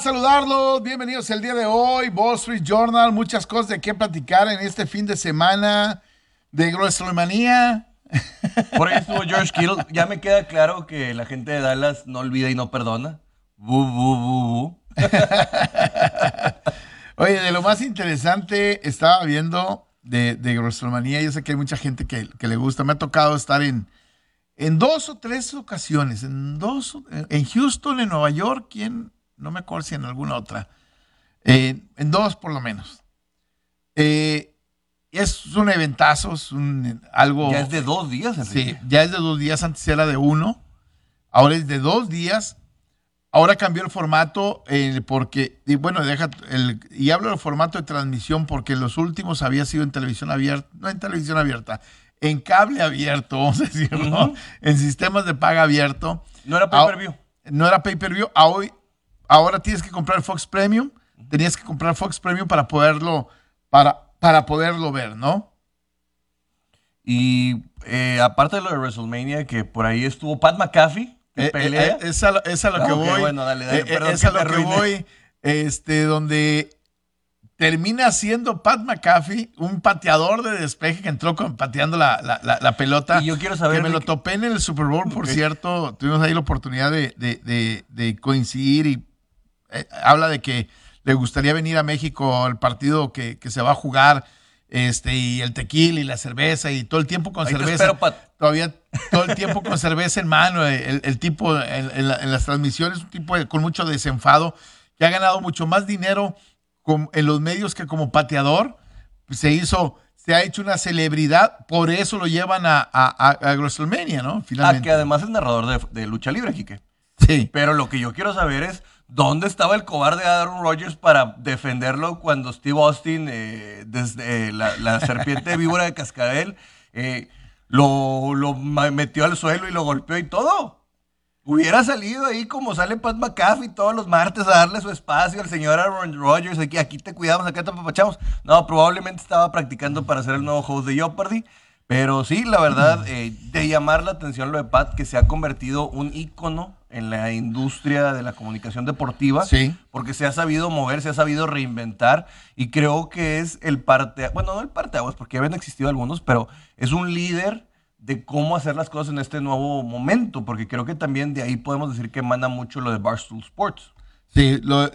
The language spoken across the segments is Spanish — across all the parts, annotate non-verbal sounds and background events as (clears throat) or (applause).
saludarlos. Bienvenidos el día de hoy. Wall Street Journal. Muchas cosas de qué platicar en este fin de semana de WrestleMania. Por ahí estuvo George Kittle. Ya me queda claro que la gente de Dallas no olvida y no perdona. Oye, de lo más interesante, estaba viendo de, de WrestleMania. Yo sé que hay mucha gente que, que, le gusta. Me ha tocado estar en, en dos o tres ocasiones. En dos, en Houston, en Nueva York, ¿quién? no me acuerdo si en alguna otra, eh, en dos por lo menos. Eh, es un eventazo, es un, algo... Ya es de dos días, Sí, ya es de dos días, antes era de uno, ahora es de dos días. Ahora cambió el formato eh, porque, y bueno, deja el, y hablo del formato de transmisión porque los últimos había sido en televisión abierta, no en televisión abierta, en cable abierto, (laughs) vamos a decirlo, en sistemas de paga abierto. No era pay-per-view. No era pay-per-view. Hoy, ahora tienes que comprar Fox Premium, tenías que comprar Fox Premium para poderlo, para, para poderlo ver, ¿no? Y eh, aparte de lo de WrestleMania, que por ahí estuvo Pat McAfee. Eh, eh, es a lo, que voy. Bueno, dale, dale, perdón, es a lo que voy. Este, donde termina siendo Pat McAfee un pateador de despeje que entró pateando la, pelota. Y yo quiero saber. Que me lo topé en el Super Bowl, por cierto. Tuvimos ahí la oportunidad de, de, de coincidir y eh, habla de que le gustaría venir a México al partido que, se va a jugar, este, y el tequila y la cerveza, y todo el tiempo con cerveza. Todavía todo el tiempo con cerveza en mano, el, tipo en, las transmisiones, un tipo con mucho desenfado, que ha ganado mucho más dinero en los medios que como pateador. Se hizo, se ha hecho una celebridad, por eso lo llevan a, a, a WrestleMania, ¿no? Finalmente. Ah, que además es narrador de, de lucha libre, Quique. Sí. Pero lo que yo quiero saber es ¿Dónde estaba el cobarde Aaron Rodgers para defenderlo cuando Steve Austin, eh, desde eh, la, serpiente (laughs) víbora de cascabel, eh, lo, lo, metió al suelo y lo golpeó y todo? Hubiera salido ahí como sale Pat McAfee todos los martes a darle su espacio al señor Aaron Rodgers. Aquí, aquí te cuidamos, acá te apapachamos. No, probablemente estaba practicando para ser el nuevo host de Jeopardy. Pero sí, la verdad, de llamar la atención lo de Pat, que se ha convertido un ícono en la industria de la comunicación deportiva, sí. porque se ha sabido mover, se ha sabido reinventar y creo que es el parte, bueno, no el parte aguas, porque ya habían existido algunos, pero es un líder de cómo hacer las cosas en este nuevo momento, porque creo que también de ahí podemos decir que emana mucho lo de Barstool Sports. Sí, lo,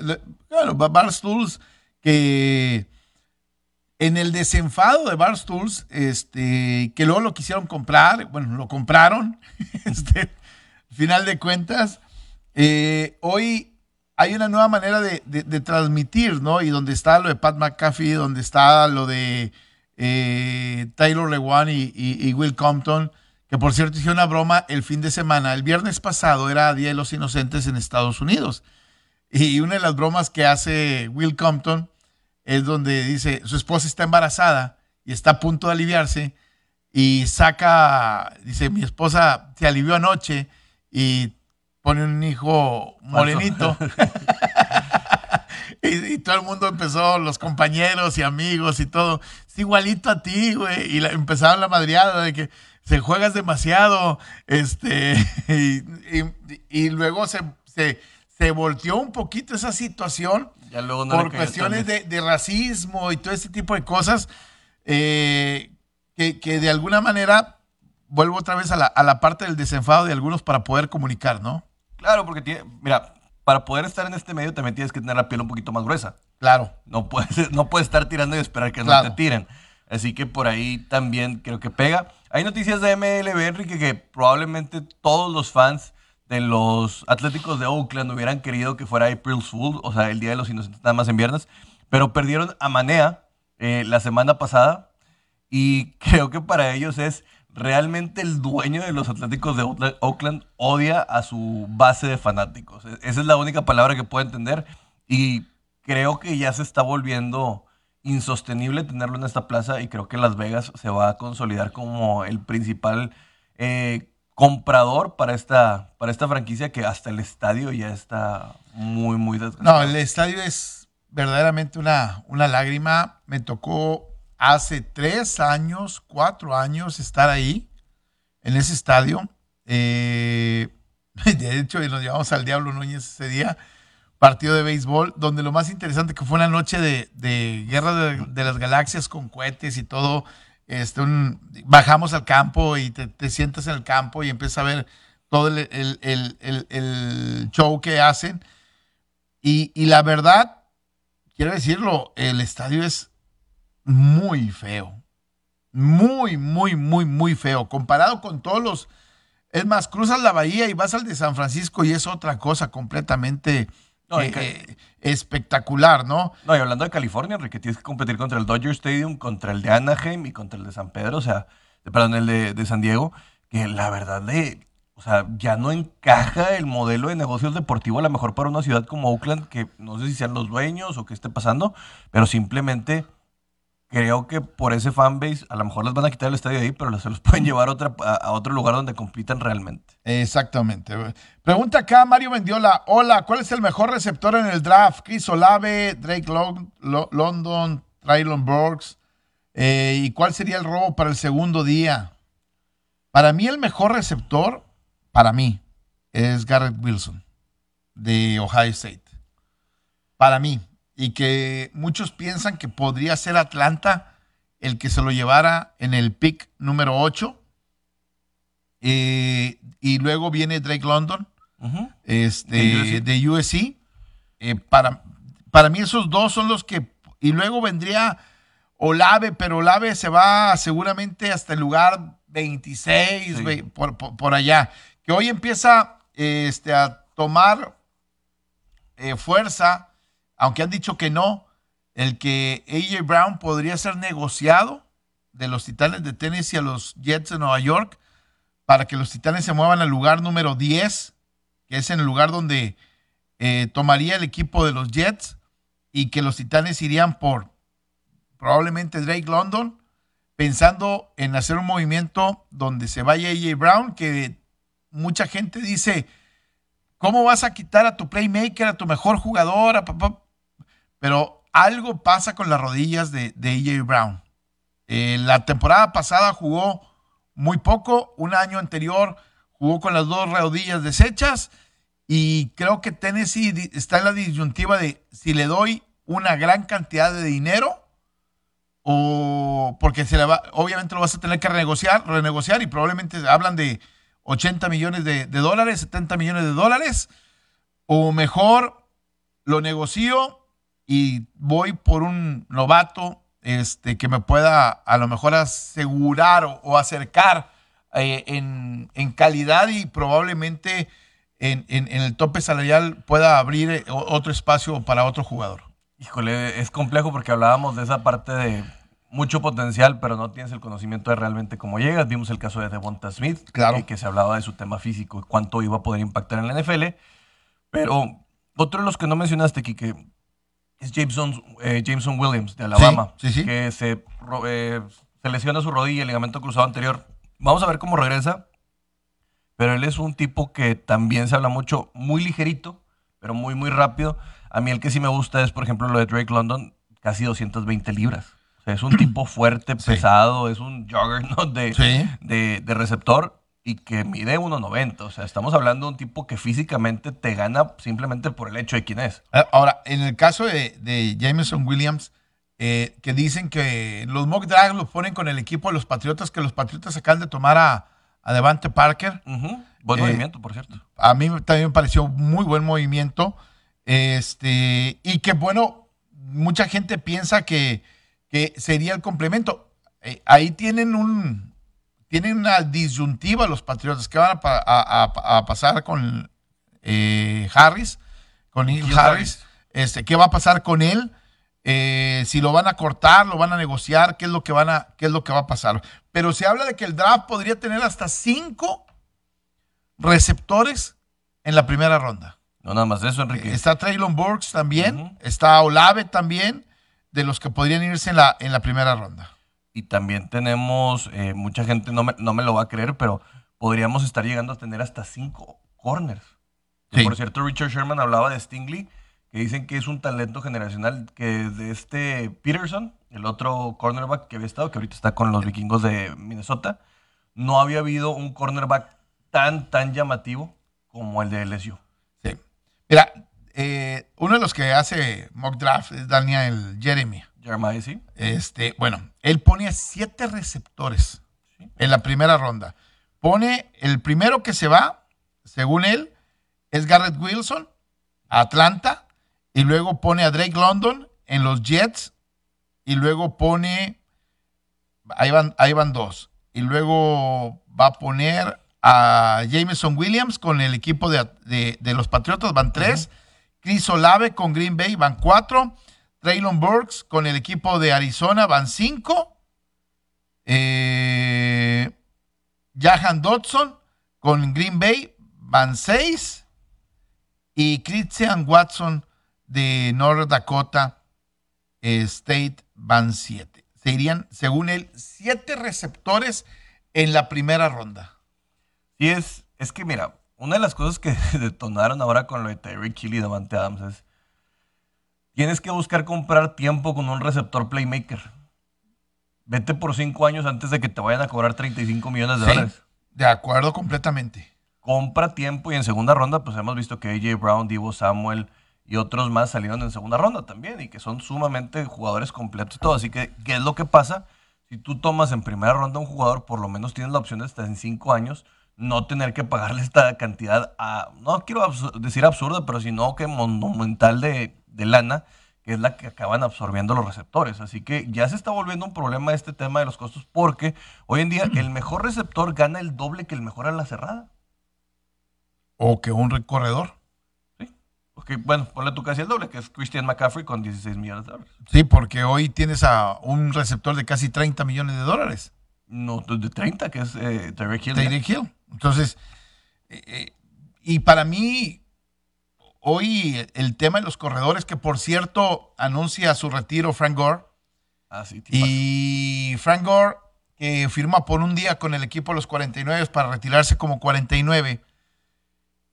claro, Barstools que en el desenfado de Barstools, este, que luego lo quisieron comprar, bueno, lo compraron, (laughs) este, final de cuentas, eh, hoy hay una nueva manera de, transmitir, ¿no? Y donde está lo de Pat McAfee, donde está lo de eh, Taylor Lewan y, Will Compton, que por cierto hice una broma el fin de semana. El viernes pasado era Día de los Inocentes en Estados Unidos. Y una de las bromas que hace Will Compton es donde dice, su esposa está embarazada y está a punto de aliviarse y saca, dice, mi esposa se alivió anoche y pone un hijo morenito. (laughs) y, todo el mundo empezó, los compañeros y amigos y todo, es igualito a ti, güey. Y la, empezaron la madriada de que se juegas demasiado, este, (laughs) y, luego se, se, volteó un poquito esa situación por cuestiones de, racismo y todo ese tipo de cosas eh, que, que de alguna manera vuelvo otra vez a la, a la parte del desenfado de algunos para poder comunicar, ¿no? Claro, porque tiene, mira, para poder estar en este medio también tienes que tener la piel un poquito más gruesa. Claro. No puedes, (laughs) no puedes estar tirando y esperar que no te tiren. Así que por ahí también creo que pega. Hay noticias de MLB, Enrique, que probablemente todos los fans de los Atléticos de Oakland hubieran querido que fuera April Fool, o sea, el Día de los Inocentes nada más en viernes, pero perdieron a Manea eh, la semana pasada y (laughs) creo que para ellos es realmente el dueño de los Atléticos de Oakland odia a su base de fanáticos. E-, esa es la única palabra que puedo entender y creo que ya se está volviendo insostenible tenerlo en esta plaza y creo que Las Vegas se va a consolidar como el principal eh, comprador para esta, para esta franquicia que hasta el estadio ya está muy, muy desgastado. No, el estadio es verdaderamente una, una lágrima. Me tocó hace tres años, cuatro años estar ahí, en ese estadio. Eh, (laughs) de hecho, nos llevamos al Diablo Núñez ese día partido de béisbol, donde lo más interesante que fue una noche de, guerra de, las galaxias con cohetes y todo. Este, bajamos al campo y te, sientas en el campo y empiezas a ver todo el, show que hacen. Y, la verdad, quiero decirlo, el estadio es muy feo. Muy, muy, muy, muy feo. Comparado con todos los... Es más, cruzas la bahía y vas al de San Francisco y es otra cosa completamente eh, eh, espectacular, ¿no? No, y hablando de California, Enrique, tienes que competir contra el Dodger Stadium, contra el de Anaheim y contra el de San Pedro, o sea, perdón, el de, San Diego, que la verdad de, o sea, ya no encaja el modelo de negocios deportivo a lo mejor para una ciudad como Oakland, que no sé si sean los dueños o qué esté pasando, pero simplemente creo que por ese fanbase a lo mejor les van a quitar el estadio ahí, pero se los (laughs) pueden llevar a, otro lugar donde compitan realmente. Exactamente. Pregunta acá Mario Mendiola. Hola, ¿cuál es el mejor receptor en el draft? Chris Olave, Drake London, Traylon Burks. Eh, ¿Y cuál sería el robo para el segundo día? Para mí el mejor receptor, para mí, es Garrett Wilson de Ohio State. Para mí y que muchos piensan que podría ser Atlanta el que se lo llevara en el pick número 8. Eh, y luego viene Drake London este, de USC. Eh, para, para mí esos dos son los que... Y luego vendría Olave, pero Olave se va seguramente hasta el lugar 26, por, allá. Que hoy empieza este, a tomar eh, fuerza aunque han dicho que no, el que AJ Brown podría ser negociado de los Titanes de Tennessee a los Jets de Nueva York para que los Titanes se muevan al lugar número 10, que es en el lugar donde eh, tomaría el equipo de los Jets y que los Titanes irían por probablemente Drake London, pensando en hacer un movimiento donde se vaya AJ Brown, que mucha gente dice, ¿cómo vas a quitar a tu playmaker, a tu mejor jugador, a papá? Pero algo pasa con las rodillas de, de Brown. Eh, la temporada pasada jugó muy poco, un año anterior jugó con las dos rodillas deshechas y creo que Tennessee está en la disyuntiva de si le doy una gran cantidad de dinero o porque se va, obviamente lo vas a tener que renegociar, renegociar y probablemente hablan de 80 millones de, de dólares, 70 millones de dólares, o mejor lo negocio y voy por un novato este, que me pueda a lo mejor asegurar o, acercar eh, en, calidad y probablemente en, el tope salarial pueda abrir eh, otro espacio para otro jugador. Híjole, es complejo porque hablábamos de esa parte de mucho potencial, pero no tienes el conocimiento de realmente cómo llegas. Vimos el caso de Devonta Smith, claro. Eh, que se hablaba de su tema físico y cuánto iba a poder impactar en la NFL. Pero otro de los que no mencionaste, Kike, es Jameson, eh, Jameson Williams de Alabama, que se, eh, se lesiona su rodilla, el ligamento cruzado anterior. Vamos a ver cómo regresa, pero él es un tipo que también se habla mucho, muy ligerito, pero muy, muy rápido. A mí el que sí me gusta es, por ejemplo, lo de Drake London, casi 220 libras. O sea, es un tipo fuerte, pesado, es un juggernaut de, de, de receptor y que mide 1,90. O sea, estamos hablando de un tipo que físicamente te gana simplemente por el hecho de quién es. Ah, ahora, en el caso de, Jameson Williams, eh, que dicen que los mock drags los ponen con el equipo de los Patriotas, que los Patriotas acaban de tomar a, a Devante Parker. Buen eh, movimiento, por cierto. A mí también me pareció muy buen movimiento. Este, y que bueno, mucha gente piensa que, que sería el complemento. Eh, ahí tienen un, tienen una disyuntiva los Patriotas que van a, pasar con eh, Harris, con Neil Harris. Este, ¿Qué va a pasar con él? Eh, si lo van a cortar, lo van a negociar, qué es lo que van a, qué es lo que va a pasar. Pero se habla de que el draft podría tener hasta cinco receptores en la primera ronda. No nada más eso, Enrique. Está Traylon Burks también, está Olave también, de los que podrían irse en la, en la primera ronda. Y también tenemos, eh, mucha gente no me, no me lo va a creer, pero podríamos estar llegando a tener hasta cinco corners. Que. Por cierto, Richard Sherman hablaba de Stingley, que dicen que es un talento generacional que de este Peterson, el otro cornerback que había estado, que ahorita está con los vikingos de Minnesota, no había habido un cornerback tan, tan llamativo como el de LSU. Sí. Mira, eh, uno de los que hace mock draft es Daniel Jeremy. Jeremiah, sí. Este, bueno, él pone a siete receptores en la primera ronda. Pone el primero que se va, según él, es Garrett Wilson, a Atlanta, y luego pone a Drake London en los Jets, y luego pone, ahí van, ahí van dos, y luego va a poner a Jameson Williams con el equipo de, de- de los Patriotas, van tres, Chris Olave con Green Bay, van cuatro, Traylon Burks con el equipo de Arizona, van cinco, eh, Jahan Dodson con Green Bay, van seis, y Christian Watson de North Dakota eh, State van siete. Se irían, según él, siete receptores en la primera ronda. Sí, es, es que mira, una de las cosas que (laughs) detonaron ahora con lo de Tyreek Hill y Davante Adams es tienes que buscar comprar tiempo con un receptor playmaker. Vete por cinco años antes de que te vayan a cobrar 35 millones de Sí, dólares. de acuerdo completamente. Compra tiempo y en segunda ronda, pues hemos visto que AJ Brown, Divo Samuel y otros más salieron en segunda ronda también y que son sumamente jugadores completos y todo. Así que, ¿qué es lo que pasa? Si tú tomas en primera ronda un jugador, por lo menos tienes la opción de hasta en cinco años no tener que pagarle esta cantidad a, no quiero decir absurda, pero sino que monumental de, de lana, que es la que acaban absorbiendo los receptores. Así que ya se está volviendo un problema este tema de los costos porque hoy en día el mejor receptor gana el doble que el mejor a la cerrada. O que un recorredor. Ok, bueno, ponle tú casi el doble, que es Christian McCaffrey con 16 millones de dólares. Sí, porque hoy tienes a un receptor de casi 30 millones de dólares. No, de 30, que es eh, Tyreek Hill. Tyreek Hill. Entonces, eh, eh, y para mí, hoy el tema de los corredores, que por cierto anuncia su retiro Frank Gore, Ah, sí, y Frank Gore, que firma por un día con el equipo de los 49 para retirarse como 49,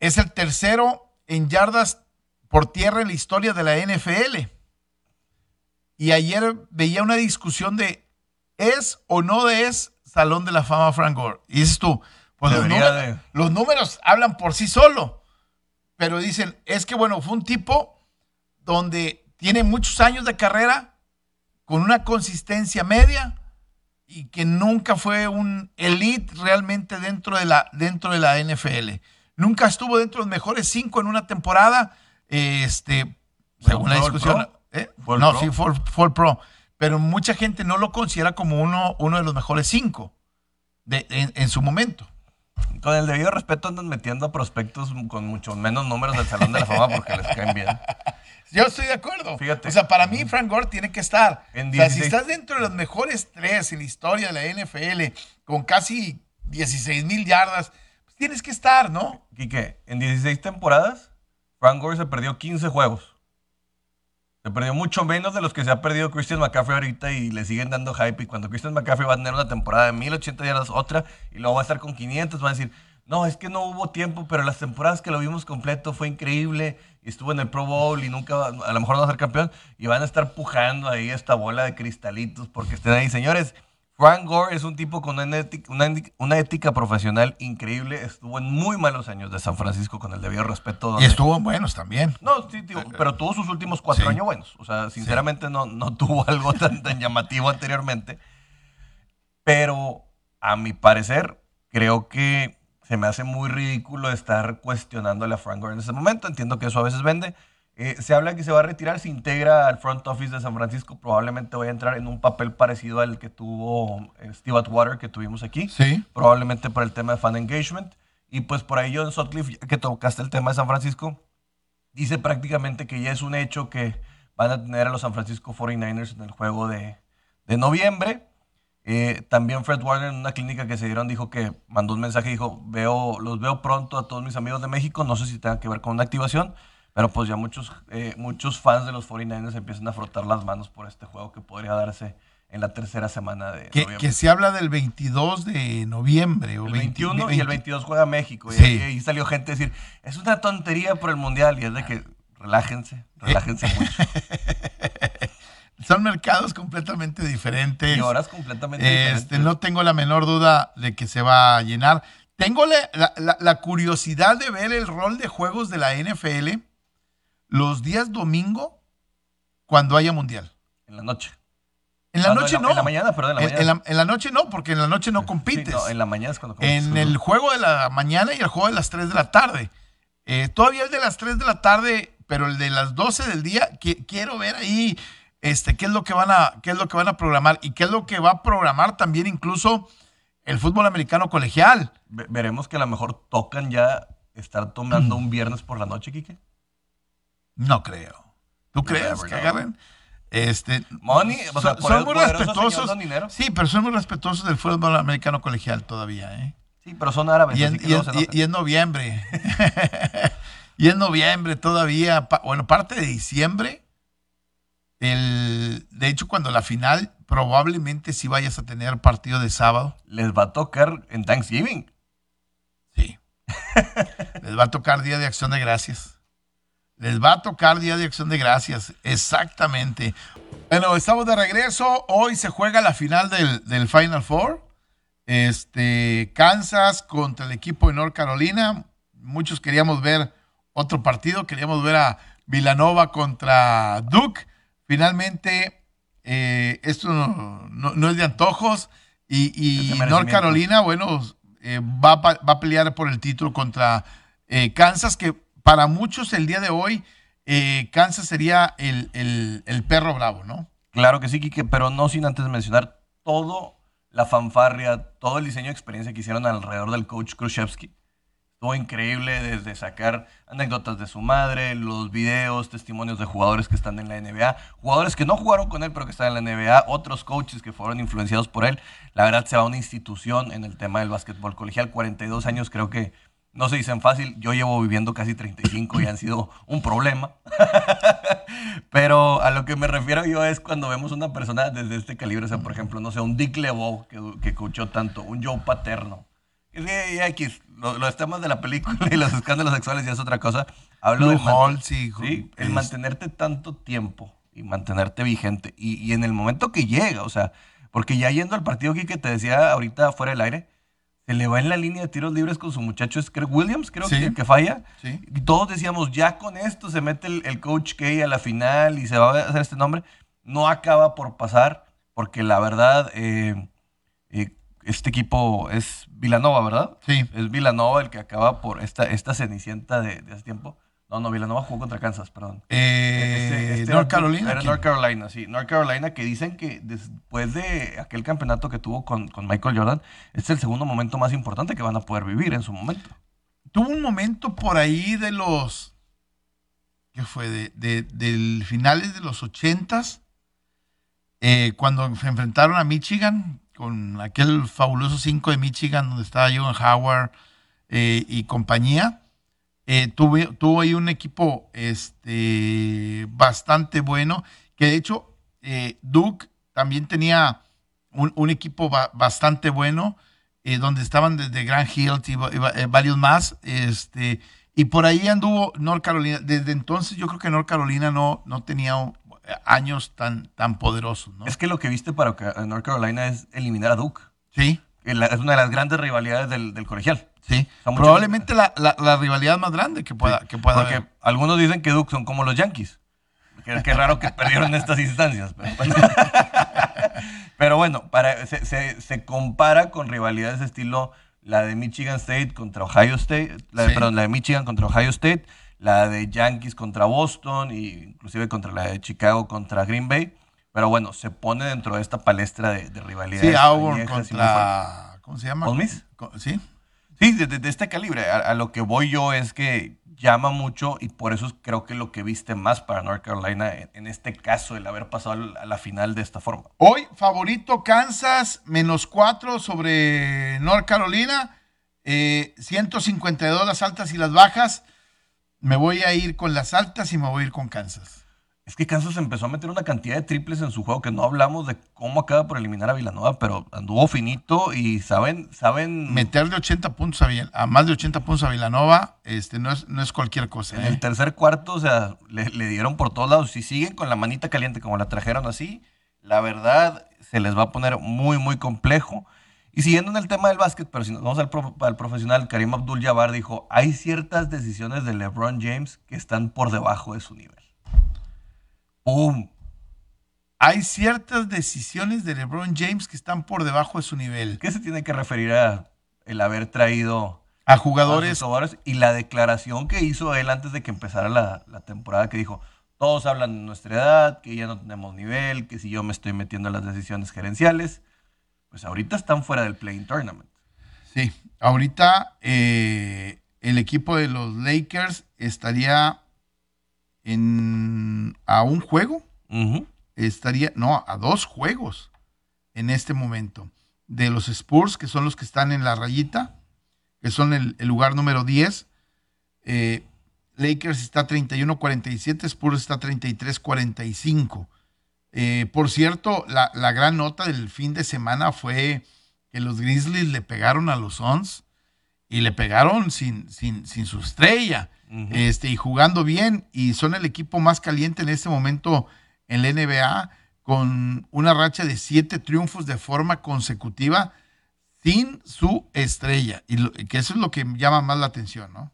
es el tercero en yardas por tierra en la historia de la NFL. Y ayer veía una discusión de ¿es o no es Salón de la Fama Frank Gore? Y dices tú, pues de. los números hablan por sí solo. Pero dicen, es que bueno, fue un tipo donde tiene muchos años de carrera, con una consistencia media y que nunca fue un elite realmente dentro de la, dentro de la NFL. Nunca estuvo dentro de los mejores cinco en una temporada, este, según la ¿Fue All discusión. ¿eh? ¿Fue All No, Pro? sí, fue, fue All Pro. Pero mucha gente no lo considera como uno, uno de los mejores cinco de, en, en su momento. Con el debido respeto andan metiendo a prospectos con mucho menos números del Salón de la Fama porque les caen bien. (laughs) Yo estoy de acuerdo. Fíjate. O sea, para mí Frank Gore tiene que estar. En o sea, si 16. estás dentro de los mejores tres en la historia de la NFL, con casi 16 mil yardas, pues tienes que estar, ¿no? Quique, en 16 temporadas, Frank Gore se perdió 15 juegos. Se perdió mucho menos de los que se ha perdido Christian McCaffrey ahorita y le siguen dando hype. Y cuando Christian McCaffrey va a tener una temporada de 1080 yardas, otra, y luego va a estar con 500, van a decir, no, es que no hubo tiempo, pero las temporadas que lo vimos completo fue increíble. Y estuvo en el Pro Bowl y nunca, va- a lo mejor no va a ser campeón. Y van a estar pujando ahí esta bola de cristalitos porque estén ahí. Señores, Frank Gore es un tipo con una ética, una, una ética profesional increíble. Estuvo en muy malos años de San Francisco con el debido respeto. Y estuvo en buenos también. no, sí, tío, pero tuvo sus últimos cuatro Sí. años buenos. O sea, sinceramente no, no tuvo algo tan, tan llamativo anteriormente. Pero a mi parecer, creo que se me hace muy ridículo estar cuestionándole a Frank Gore en ese momento. Entiendo que eso a veces vende. Eh, se habla que se va a retirar, se integra al front office de San Francisco. Probablemente vaya a entrar en un papel parecido al que tuvo eh, Steve Atwater, que tuvimos aquí Sí. probablemente por el tema de fan engagement. Y pues por ahí John Sutcliffe, que tocaste el tema de San Francisco, dice prácticamente que ya es un hecho que van a tener a los San Francisco 49ers en el juego de, de noviembre. Eh, también Fred Warner en una clínica que se dieron dijo que mandó un mensaje dijo, veo, los veo pronto a todos mis amigos de México, no sé si tenga que ver con una activación, Pero pues ya muchos, eh, muchos fans de los 49ers empiezan a frotar las manos por este juego que podría darse en la tercera semana de que, que se habla del 22 de noviembre. O el 20 21 y el 22 juega México. Y Sí. ahí, ahí salió gente a decir, es una tontería por el Mundial. Y es de que relájense, relájense mucho. (laughs) Son mercados completamente diferentes. Y horas completamente Este, diferentes. no tengo la menor duda de que se va a llenar. Tengo la- la curiosidad de ver el rol de juegos de la NFL los días domingo cuando haya mundial. En la noche. En la Ah, no, noche en no. en la mañana, perdón, en la mañana. en la- en la noche no, porque en la noche no Sí, compites. no, en la mañana es cuando compites. en el juego de la mañana y el juego de las 3 de la tarde. Eh, todavía el de las 3 de la tarde, pero el de las 12 del día, qui- quiero ver ahí este, qué, es lo que van a, qué es lo que van a programar y qué es lo que va a programar también incluso el fútbol americano colegial. Ve- Veremos que a lo mejor tocan ya estar tomando un viernes por la noche, Quique. No creo. ¿Tú crees que agarren? Este, Money, o sea, son, son muy respetuosos. don dinero. Sí, pero son muy respetuosos del fútbol americano colegial todavía, ¿eh? Sí, pero son árabes. Y en, y en- se enojan. y- y en noviembre. (laughs) y en noviembre todavía. bueno, parte de diciembre. El, de hecho, cuando la final, probablemente si vayas a tener partido de sábado. Les va a tocar en Thanksgiving. Sí. (laughs) Les va a tocar Día de Acción de Gracias. Les va a tocar Día de Acción de Gracias. Exactamente. Bueno, estamos de regreso. Hoy se juega la final del, del Final Four. Este, Kansas contra el equipo de North Carolina. Muchos queríamos ver otro partido. Queríamos ver a Villanova contra Duke. Finalmente, eh, esto no, no- no es de antojos. Y, North. Carolina, bueno, eh, va, va a pelear por el título contra eh, Kansas, que para muchos el día de hoy, eh, Kansas sería el, el- perro bravo, ¿no? Claro que sí, Quique, pero no sin antes mencionar todo la fanfarria, todo el diseño de experiencia que hicieron alrededor del coach Khrushchevsky. Estuvo increíble desde sacar anécdotas de su madre, los videos, testimonios de jugadores que están en la NBA, jugadores que no jugaron con él pero que están en la NBA, otros coaches que fueron influenciados por él. La verdad se va a una institución en el tema del básquetbol colegial. 42 años creo que no se dicen fácil. Yo llevo viviendo casi 35 y han sido un problema. (laughs) Pero a lo que me refiero yo es cuando vemos una persona desde este calibre, o sea, por ejemplo, no sé, un Dick LeBeau que, que coachó tanto, un Joe Paterno. Es que X, lo- los temas de la película y los escándalos sexuales ya es otra cosa. Hablo Blue de Hall, sí, sí, el es- mantenerte tanto tiempo y mantenerte vigente. Y, y en el momento que llega, o sea, porque ya yendo al partido aquí que te decía ahorita fuera del aire, se le va en la línea de tiros libres con su muchacho, es Williams, creo Sí. que, que falla. Sí. Y todos decíamos, ya con esto se mete el, el coach K a la final y se va a hacer este nombre. No acaba por pasar, porque la verdad, eh, eh, este equipo es Villanova, ¿verdad? Sí. Es Villanova el que acaba por esta, esta cenicienta de, de hace tiempo. No, no, Villanova jugó contra Kansas, perdón. Eh, Este- este North Carolina. Era. North Carolina, sí. North Carolina que dicen que después de aquel campeonato que tuvo con, con Michael Jordan, este es el segundo momento más importante que van a poder vivir en su momento. Tuvo un momento por ahí de los. ¿Qué fue? De, de- del finales de los ochentas. eh, cuando se enfrentaron a Michigan. Con aquel fabuloso 5 de Michigan. Donde estaba Johan Howard eh, y compañía. Eh, tuve- tuvo ahí un equipo este, bastante bueno. Que de hecho, eh, Duke también tenía un, un equipo ba- bastante bueno eh, donde estaban desde Grand Hill y, eh, varios más. Este, y por ahí anduvo North Carolina. Desde entonces yo creo que North Carolina no, no tenía años tan, tan poderosos, ¿no? Es que lo que viste para North Carolina es eliminar a Duke. Sí, es una de las grandes rivalidades del, del colegial. Sí. Probablemente la, la- la rivalidad más grande que pueda, que pueda Porque haber. algunos dicen que Duke son como los Yankees. Qué, qué raro que perdieron estas instancias. Pero, (laughs) pero bueno, para, se, se- se compara con rivalidades de estilo la de Michigan State contra Ohio State, la de, Sí. perdón, la de Michigan contra Ohio State, la de Yankees contra Boston e inclusive contra la de Chicago contra Green Bay. Pero bueno, se pone dentro de esta palestra de, de rivalidades. Sí, Auburn contra. ¿Cómo se llama? ¿Ole Miss? Co- Sí. Sí, de, este calibre. A, lo que voy yo es que llama mucho y por eso creo que lo que viste más para North Carolina en, este caso, el haber pasado a la final de esta forma. Hoy, favorito Kansas, menos 4 sobre North Carolina. eh, 152 las altas y las bajas. me voy a ir con las altas y me voy a ir con Kansas. Es que Kansas empezó a meter una cantidad de triples en su juego que no hablamos de cómo acaba por eliminar a Villanova, pero anduvo finito y saben, saben. Meterle 80 puntos a, más de 80 puntos a Villanova, este, no es, no es cualquier cosa. En ¿eh? el tercer cuarto, o sea, le, le dieron por todos lados. Si siguen con la manita caliente como la trajeron así, la verdad se les va a poner muy, muy complejo. Y siguiendo en el tema del básquet, pero si nos vamos al, pro- al profesional, Karim Abdul-Jabbar dijo, hay ciertas decisiones de LeBron James que están por debajo de su nivel. ¡Pum! Hay ciertas decisiones de LeBron James que están por debajo de su nivel. ¿Qué se tiene que referir a el haber traído A jugadores jugadores y la declaración que hizo él antes de que empezara la, la temporada que dijo, todos hablan de nuestra edad, que ya no tenemos nivel, que si yo me estoy metiendo en las decisiones gerenciales, pues ahorita están fuera del Playing Tournament. Sí, ahorita eh, el equipo de los Lakers estaría en a un juego, estaría, no, a dos juegos en este momento. De los Spurs, que son los que están en la rayita, que son el, el lugar número 10. eh, Lakers está 31-47, Spurs está 33-45. Eh, por cierto, la, la gran nota del fin de semana fue que los Grizzlies le pegaron a los Suns y le pegaron sin, sin, sin su estrella Este, y jugando bien. Y son el equipo más caliente en este momento en la NBA, con una racha de siete triunfos de forma consecutiva sin su estrella. Y lo- que eso es lo que llama más la atención, ¿no?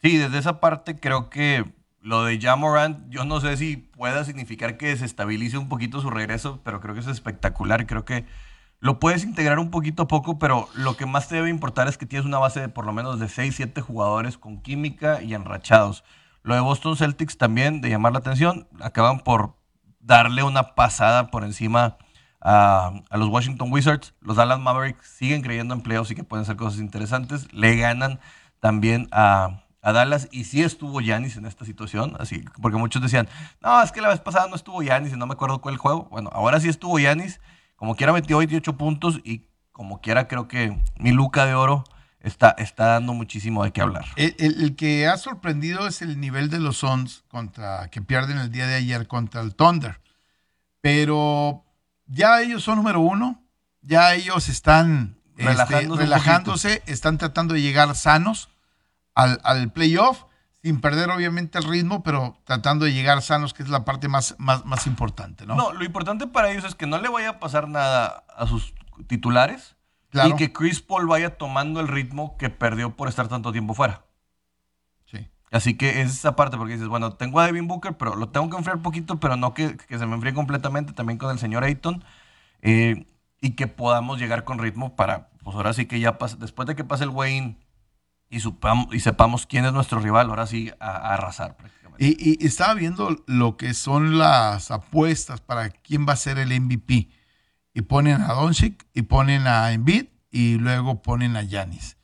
Sí, desde esa parte creo que lo de Jamorant, yo no sé si pueda significar que desestabilice un poquito su regreso, pero creo que es espectacular. Creo que lo puedes integrar un poquito a poco, pero lo que más te debe importar es que tienes una base de por lo menos de 6, 7 jugadores con química y enrachados. Lo de Boston Celtics también, de llamar la atención, acaban por darle una pasada por encima a, los Washington Wizards. Los Dallas Mavericks siguen creyendo en playoffs y que pueden hacer cosas interesantes. Le ganan también a, a Dallas y sí estuvo Yanis en esta situación, así porque muchos decían, no, es que la vez pasada no estuvo Yanis y no me acuerdo cuál juego. Bueno, ahora sí estuvo Yanis, como quiera metió 28 puntos y como quiera creo que mi Luca de Oro está, está dando muchísimo de qué hablar. El, el- el que ha sorprendido es el nivel de los Suns contra que pierden el día de ayer contra el Thunder. Pero ya ellos son número uno, ya ellos están este, Relajándose están tratando de llegar sanos al, al playoff, sin perder obviamente el ritmo, pero tratando de llegar sanos, que es la parte más, más, más importante, ¿no? No, lo importante para ellos es que no le vaya a pasar nada a sus titulares Claro. y que Chris Paul vaya tomando el ritmo que perdió por estar tanto tiempo fuera. Sí. Así que es esa parte, porque dices, bueno, tengo a Devin Booker, pero lo tengo que enfriar poquito, pero no que, que se me enfríe completamente, también con el señor Ayton, eh, y que podamos llegar con ritmo para, pues ahora sí que ya pase, después de que pase el Wayne y, supam- y sepamos quién es nuestro rival, ahora sí a, a arrasar prácticamente. Y, y estaba viendo lo que son las apuestas para quién va a ser el MVP. Y ponen a Doncic y ponen a Embiid y luego ponen a Yanis.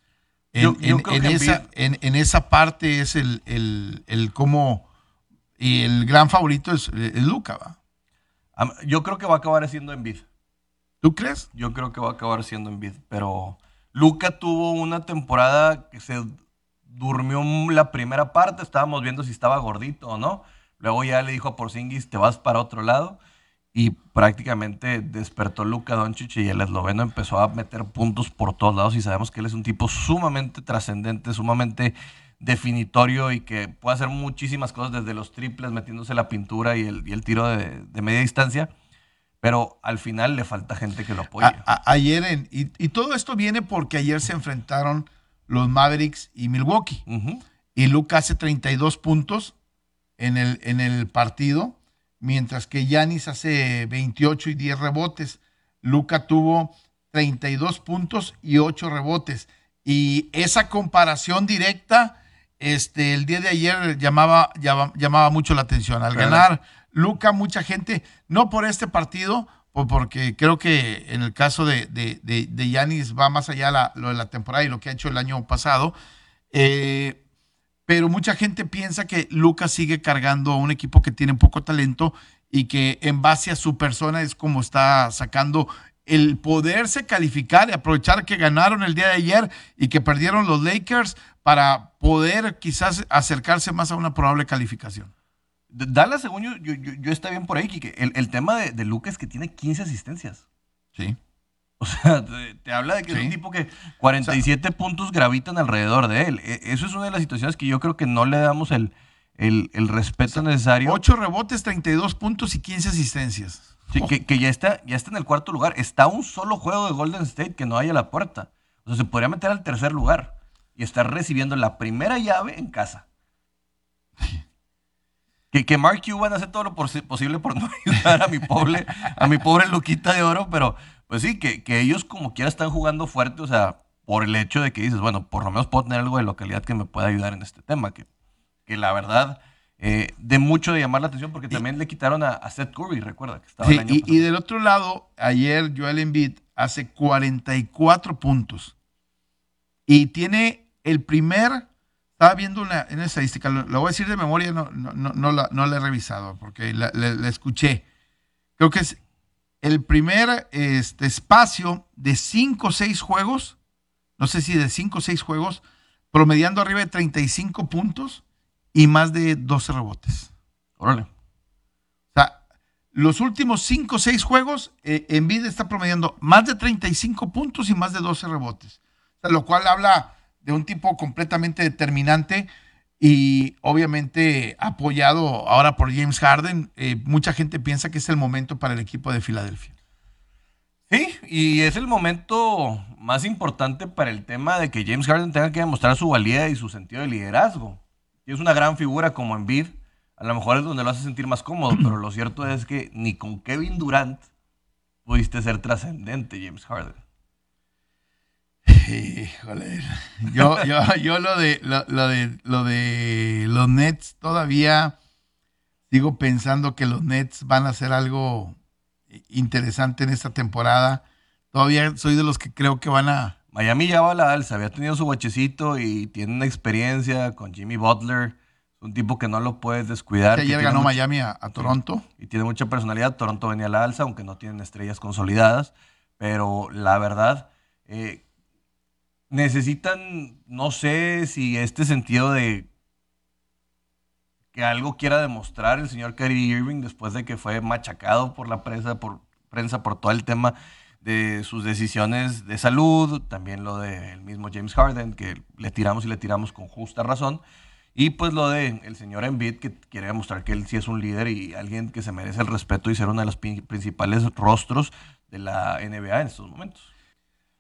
En, Yo- yo en- creo en que esa, Embiid- en, esa parte es el, el, el cómo. Y el gran favorito es, es Luca, ¿va? Yo creo que va a acabar siendo Embiid. ¿Tú crees? Yo creo que va a acabar siendo Embiid, pero Luca tuvo una temporada que se durmió la primera parte, estábamos viendo si estaba gordito o no. Luego ya le dijo a Porzingis, te vas para otro lado. Y prácticamente despertó Luca Doncic y el esloveno empezó a meter puntos por todos lados y sabemos que él es un tipo sumamente trascendente, sumamente definitorio y que puede hacer muchísimas cosas desde los triples, metiéndose la pintura y el, tiro de media distancia. Pero al final le falta gente que lo apoye. A- a- ayer, en, y, y todo esto viene porque ayer se enfrentaron los Mavericks y Milwaukee. Y Luca hace 32 puntos en el, en el partido, mientras que Yanis hace 28 y 10 rebotes. Luca tuvo 32 puntos y 8 rebotes. Y esa comparación directa, este, el día de ayer llamaba, llama- llamaba mucho la atención. Al ganar Luca, mucha gente, no por este partido, po- porque creo que en el caso de, de, de, va más allá la- lo de la temporada y lo que ha hecho el año pasado. Eh, pero mucha gente piensa que Lucas sigue cargando a un equipo que tiene poco talento y que en base a su persona es como está sacando el poderse calificar y aprovechar que ganaron el día de ayer y que perdieron los Lakers para poder quizás acercarse más a una probable calificación. Dallas, según yo, yo, yo, está bien por ahí, Kike. El, el tema de, de Luke es que tiene 15 asistencias. Sí. O sea, (laughs) te, habla de que es un tipo que 47 puntos gravitan alrededor de él. E, eso es una de las situaciones que yo creo que no le damos el, el, respeto necesario. 8 rebotes, 32 puntos y 15 asistencias. Sí, que, que, ya, está, ya está en el cuarto lugar. Está un solo juego de Golden State que no haya la puerta. O sea, se podría meter al tercer lugar y estar recibiendo la primera llave en casa. Que, que Mark Cuban hace todo lo posible por no (laughs) ayudar a mi pobre, a mi pobre Luquita de Oro, pero pues sí, que, ellos como quiera están jugando fuerte, o sea, por el hecho de que dices, bueno, por lo menos puedo tener algo de localidad que me pueda ayudar en este tema, que, que la verdad, eh, de mucho de llamar la atención, porque también le quitaron a, Seth Curry, recuerda, que estaba sí, y, y, del otro lado, ayer Joel Embiid hace 44 puntos. Y tiene el primer estaba viendo una, una estadística, lo, voy a decir de memoria, no, no, no, la, no la he revisado porque la, escuché. Creo que es el primer este, espacio de 5 o 6 juegos, no sé si de 5 o 6 juegos, promediando arriba de 35 puntos y más de 12 rebotes. Órale. O sea, los últimos 5 o 6 juegos, eh, en vida está promediando más de 35 puntos y más de 12 rebotes. O sea, lo cual habla de un tipo completamente determinante y obviamente apoyado ahora por James Harden. Eh, mucha gente piensa que es el momento para el equipo de Filadelfia. Sí, y es el momento más importante para el tema de que James Harden tenga que demostrar su valía y su sentido de liderazgo. Y es una gran figura como Embiid, a lo mejor es donde lo hace sentir más cómodo, pero lo cierto es que ni con Kevin Durant pudiste ser trascendente, James Harden. Híjole. Yo, yo, yo lo de lo, de lo de los Nets todavía sigo pensando que los Nets van a hacer algo interesante en esta temporada. Todavía soy de los que creo que van a. Miami ya va a la alza, había tenido su bachecito y tiene una experiencia con Jimmy Butler. un tipo que no lo puedes descuidar. ayer ganó Miami a, Toronto. Y tiene mucha personalidad. Toronto venía a la alza, aunque no tienen estrellas consolidadas. Pero la verdad, eh, necesitan, no sé si este sentido de que algo quiera demostrar el señor Kyrie Irving después de que fue machacado por la prensa, por prensa, por todo el tema de sus decisiones de salud, también lo del mismo James Harden, que le tiramos y le tiramos con justa razón, y pues lo de el señor Embiid, que quiere demostrar que él sí es un líder y alguien que se merece el respeto y ser uno de los principales rostros de la NBA en estos momentos.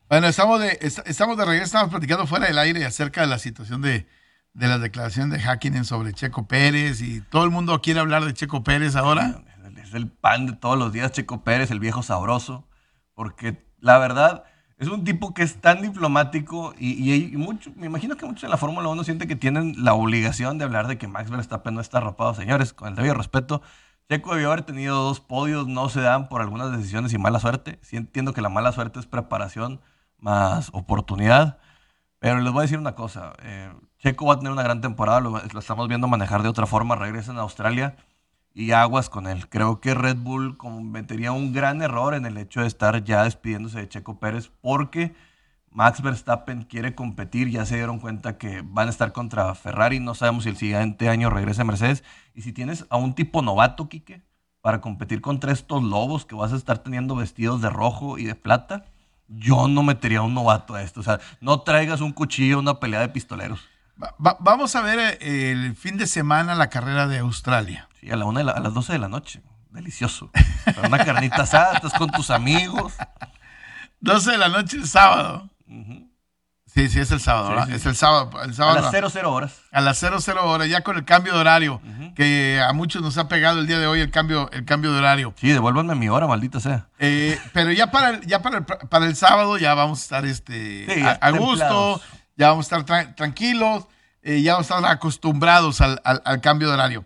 Bueno, estamos de, estamos de regreso, estamos platicando fuera del aire acerca de la situación de, de la declaración de Hackinen sobre Checo Pérez y todo el mundo quiere hablar de Checo Pérez ahora. Es el pan de todos los días, Checo Pérez, el viejo sabroso, porque la verdad es un tipo que es tan diplomático y, y, mucho, me imagino que muchos en la Fórmula 1 sienten que tienen la obligación de hablar de que Max Verstappen no está arropado. Señores, con el debido respeto, Checo debió haber tenido dos podios, no se dan por algunas decisiones y mala suerte. Sí entiendo que la mala suerte es preparación más oportunidad. Pero les voy a decir una cosa, eh, Checo va a tener una gran temporada, lo, estamos viendo manejar de otra forma, regresa en Australia y aguas con él. Creo que Red Bull cometería un gran error en el hecho de estar ya despidiéndose de Checo Pérez porque Max Verstappen quiere competir, ya se dieron cuenta que van a estar contra Ferrari, no sabemos si el siguiente año regresa Mercedes. Y si tienes a un tipo novato, Quique, para competir contra estos lobos que vas a estar teniendo vestidos de rojo y de plata, yo no metería a un novato a esto. O sea, no traigas un cuchillo una pelea de pistoleros. vamos a ver eh, el fin de semana la carrera de Australia. Sí, a, la una a las 12 de la noche. Delicioso. una carnita asada, estás con tus amigos. (laughs) 12 de la noche el sábado. Sí, sí, es el sábado, Es el sábado, el sábado. A las 00 horas. A las 00 horas, ya con el cambio de horario, que a muchos nos ha pegado el día de hoy el cambio, el cambio de horario. Sí, devuélvanme mi hora, maldita sea. Eh, pero ya para el, ya para el, para el sábado ya vamos a estar este, a, gusto, ya vamos a estar tranquilos, eh, ya vamos a estar acostumbrados al, cambio de horario.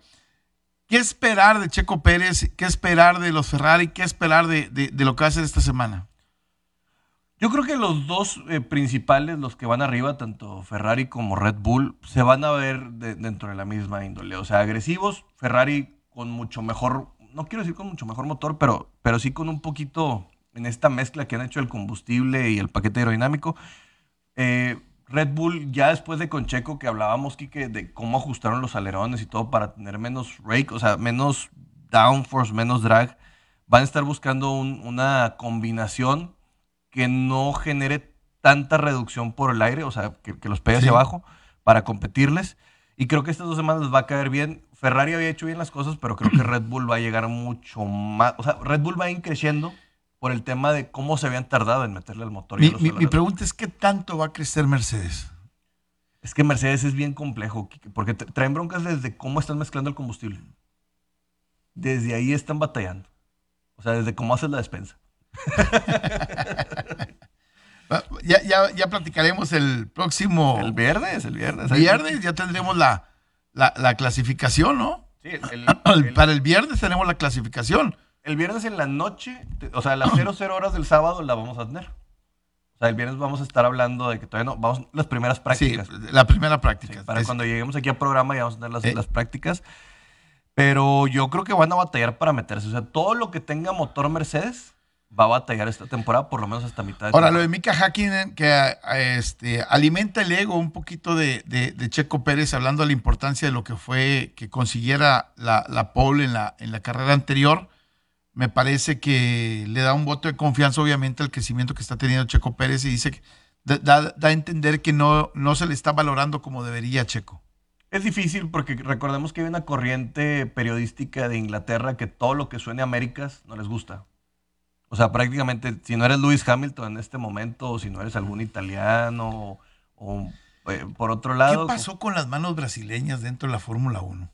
¿Qué esperar de Checo Pérez? ¿Qué esperar de los Ferrari? ¿Qué esperar de, de lo que va a hacer esta semana? Yo creo que los dos eh, principales, los que van arriba, tanto Ferrari como Red Bull, se van a ver dentro de la misma índole. O sea, agresivos, Ferrari con mucho mejor, no quiero decir con mucho mejor motor, pero, pero sí con un poquito en esta mezcla que han hecho el combustible y el paquete aerodinámico. Eh, Red Bull, ya después de Concheco, que hablábamos, Kike, de cómo ajustaron los alerones y todo para tener menos rake, o sea, menos downforce, menos drag, van a estar buscando una combinación que no genere tanta reducción por el aire, o sea, que, los pegue hacia abajo para competirles. Y creo que estas dos semanas les va a caer bien. Ferrari había hecho bien las cosas, pero creo que (clears throat) Red Bull va a llegar mucho más. O sea, Red Bull va a ir creciendo por el tema de cómo se habían tardado en meterle al motor. Mi, mi, pregunta es: ¿qué tanto va a crecer Mercedes? Es que Mercedes es bien complejo, porque traen broncas desde cómo están mezclando el combustible. Desde ahí están batallando. O sea, desde cómo haces la despensa. (laughs) ya, ya, ya, platicaremos el próximo. El viernes, el viernes. Viernes ya tendremos la, la, clasificación, ¿no? Sí, (clears throat) para el viernes tenemos la clasificación. El viernes en la noche, o sea, a las 00 (clears throat) horas del sábado la vamos a tener. O sea, el viernes vamos a estar hablando de que todavía no, vamos las primeras prácticas. Sí, la primera práctica. para cuando lleguemos aquí al programa ya vamos a tener las, las prácticas. Pero yo creo que van a batallar para meterse. O sea, todo lo que tenga motor Mercedes va a batallar esta temporada, por lo menos hasta mitad. De Ahora, lo de Mika Hakkinen, que este, alimenta el ego un poquito de, Checo Pérez, hablando de la importancia de lo que fue que consiguiera la, la pole en la, en la carrera anterior. Me parece que le da un voto de confianza, obviamente, al crecimiento que está teniendo Checo Pérez y dice que da, da a entender que no, no se le está valorando como debería Checo. Es difícil porque recordemos que hay una corriente periodística de Inglaterra que todo lo que suene a Américas no les gusta. O sea, prácticamente, si no eres Lewis Hamilton en este momento, o si no eres algún italiano, o, eh, por otro lado. ¿Qué pasó con las manos brasileñas dentro de la Fórmula 1?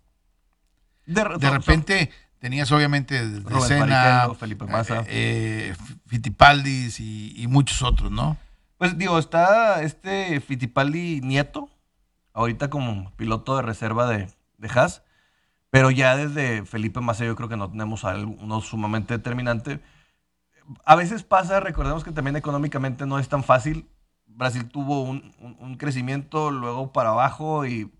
De, repente tenías obviamente de Senna, Felipe Massa, eh, eh Fittipaldis y, muchos otros, ¿no? Pues digo, está este Fittipaldi nieto, ahorita como piloto de reserva de, de Haas, pero ya desde Felipe Massa yo creo que no tenemos a uno sumamente determinante a veces pasa, recordemos que también económicamente no es tan fácil. Brasil tuvo un, crecimiento luego para abajo y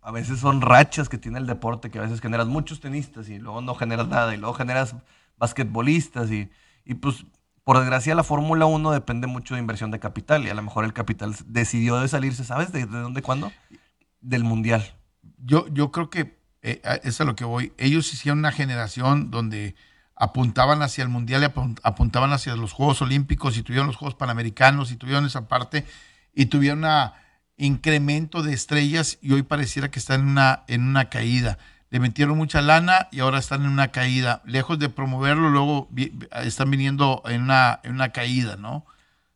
a veces son rachas que tiene el deporte, que a veces generas muchos tenistas y luego no generas nada y luego generas basquetbolistas y, y pues por desgracia la Fórmula 1 depende mucho de inversión de capital y a lo mejor el capital decidió de salirse, ¿sabes? ¿De, dónde, cuándo? Del Mundial. Yo, yo creo que eh, es a lo que voy. Ellos hicieron una generación donde apuntaban hacia el Mundial y apuntaban hacia los Juegos Olímpicos y tuvieron los Juegos Panamericanos y tuvieron esa parte y tuvieron un incremento de estrellas y hoy pareciera que están en una, en una caída. Le metieron mucha lana y ahora están en una caída. Lejos de promoverlo, luego están viniendo en una, en una caída, ¿no?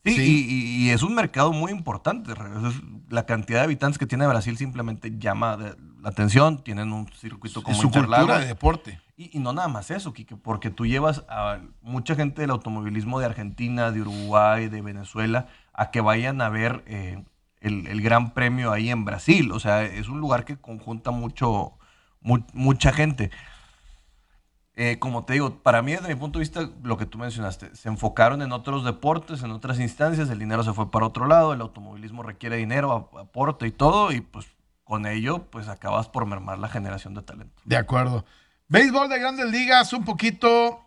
Sí, Y, es un mercado muy importante. La cantidad de habitantes que tiene Brasil simplemente llama la atención. Tienen un circuito como su cultura de deporte. Y, no nada más eso, Kike, porque tú llevas a mucha gente del automovilismo de Argentina, de Uruguay, de Venezuela, a que vayan a ver eh, el, Gran Premio ahí en Brasil. O sea, es un lugar que conjunta mucho, mucha gente. Eh, como te digo, para mí, desde mi punto de vista, lo que tú mencionaste, se enfocaron en otros deportes, en otras instancias, el dinero se fue para otro lado, el automovilismo requiere dinero, aporte y todo, y pues con ello, pues acabas por mermar la generación de talento. De acuerdo. Béisbol de grandes ligas, un poquito.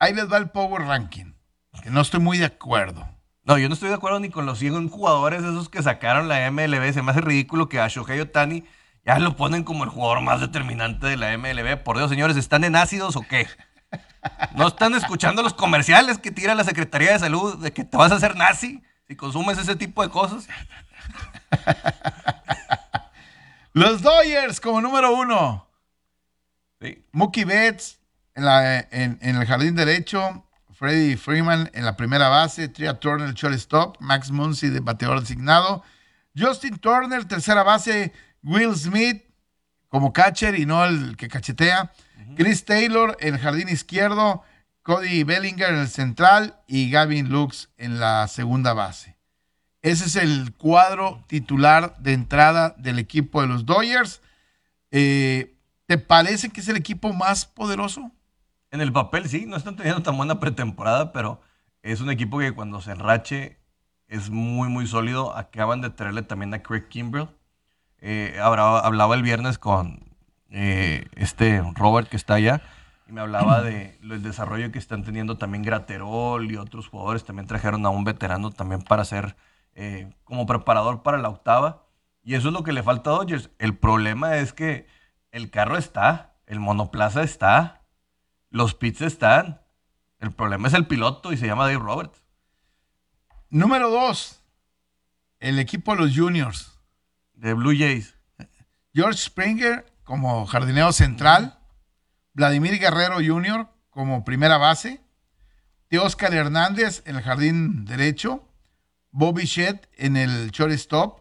Ahí les va el Power Ranking. Que no estoy muy de acuerdo. No, yo no estoy de acuerdo ni con los 100 jugadores esos que sacaron la MLB. Se me hace ridículo que a Shohei Otani ya lo ponen como el jugador más determinante de la MLB. Por Dios, señores, ¿están en ácidos o qué? ¿No están escuchando los comerciales que tira la Secretaría de Salud de que te vas a hacer nazi si consumes ese tipo de cosas? (laughs) Los Dodgers como número uno. Mookie Betts en, el jardín derecho, Freddie Freeman en la primera base, Tria Turner, shortstop, Max Muncy de bateador designado, Justin Turner, tercera base, Will Smith como catcher y no el que cachetea, Chris Taylor en el jardín izquierdo, Cody Bellinger en el central y Gavin Lux en la segunda base. Ese es el cuadro titular de entrada del equipo de los Dodgers. Eh, ¿Te parece que es el equipo más poderoso? En el papel sí, no están teniendo tan buena pretemporada, pero es un equipo que cuando se enrache es muy, muy sólido. Acaban de traerle también a Craig Kimbrell. Eh, hablaba, el viernes con eh, este Robert que está allá. y me hablaba de desarrollo que están teniendo también Graterol y otros jugadores. También trajeron a un veterano también para ser eh, como preparador para la octava. Y eso es lo que le falta a Dodgers. El problema es que el carro está, el monoplaza está, los pits están. El problema es el piloto y se llama Dave Roberts. Número dos, el equipo de los juniors. De Blue Jays. George Springer como jardinero central. Vladimir Guerrero Jr. como primera base. Oscar Hernández en el jardín derecho. Bobby Shedd en el shortstop.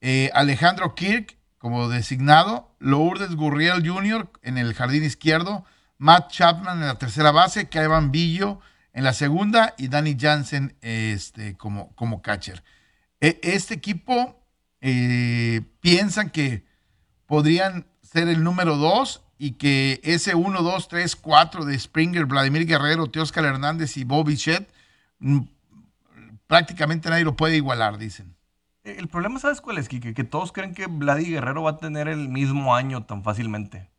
Eh, Alejandro Kirk como designado. Lourdes Gurriel Jr. en el jardín izquierdo. Matt Chapman en la tercera base. Kevin Billo en la segunda. Y Danny Jansen este, como, como catcher. E, este equipo eh, piensan que podrían ser el número dos y que ese 1, 2, 3, 4 de Springer, Vladimir Guerrero, Teoscar Hernández y Bobby Shedd, mm, prácticamente nadie lo puede igualar, dicen. El problema, ¿sabes cuál es, Kike? Que todos creen que Vladimir Guerrero va a tener el mismo año tan fácilmente.